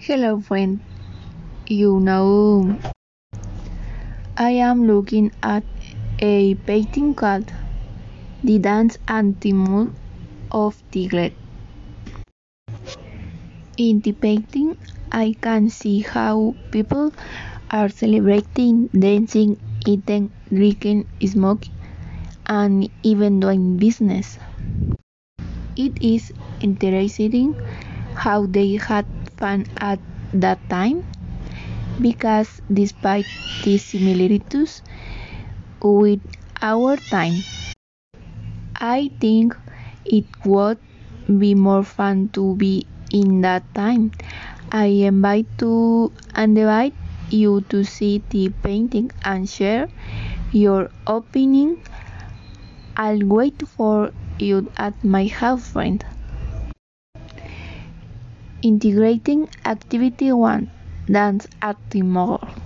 Hello friend, you know, I am looking at a painting called The Dance and the Mood of Tigret. In the painting, I can see how people are celebrating, dancing, eating, drinking, smoking, and even doing business. It is interesting how they had fun at that time because despite the similarities with our time, I think it would be more fun to be in that time. I invite to and invite you to see the painting and share your opinion. I'll wait for you at my house, friend. Integrating activity one, dance at the mall.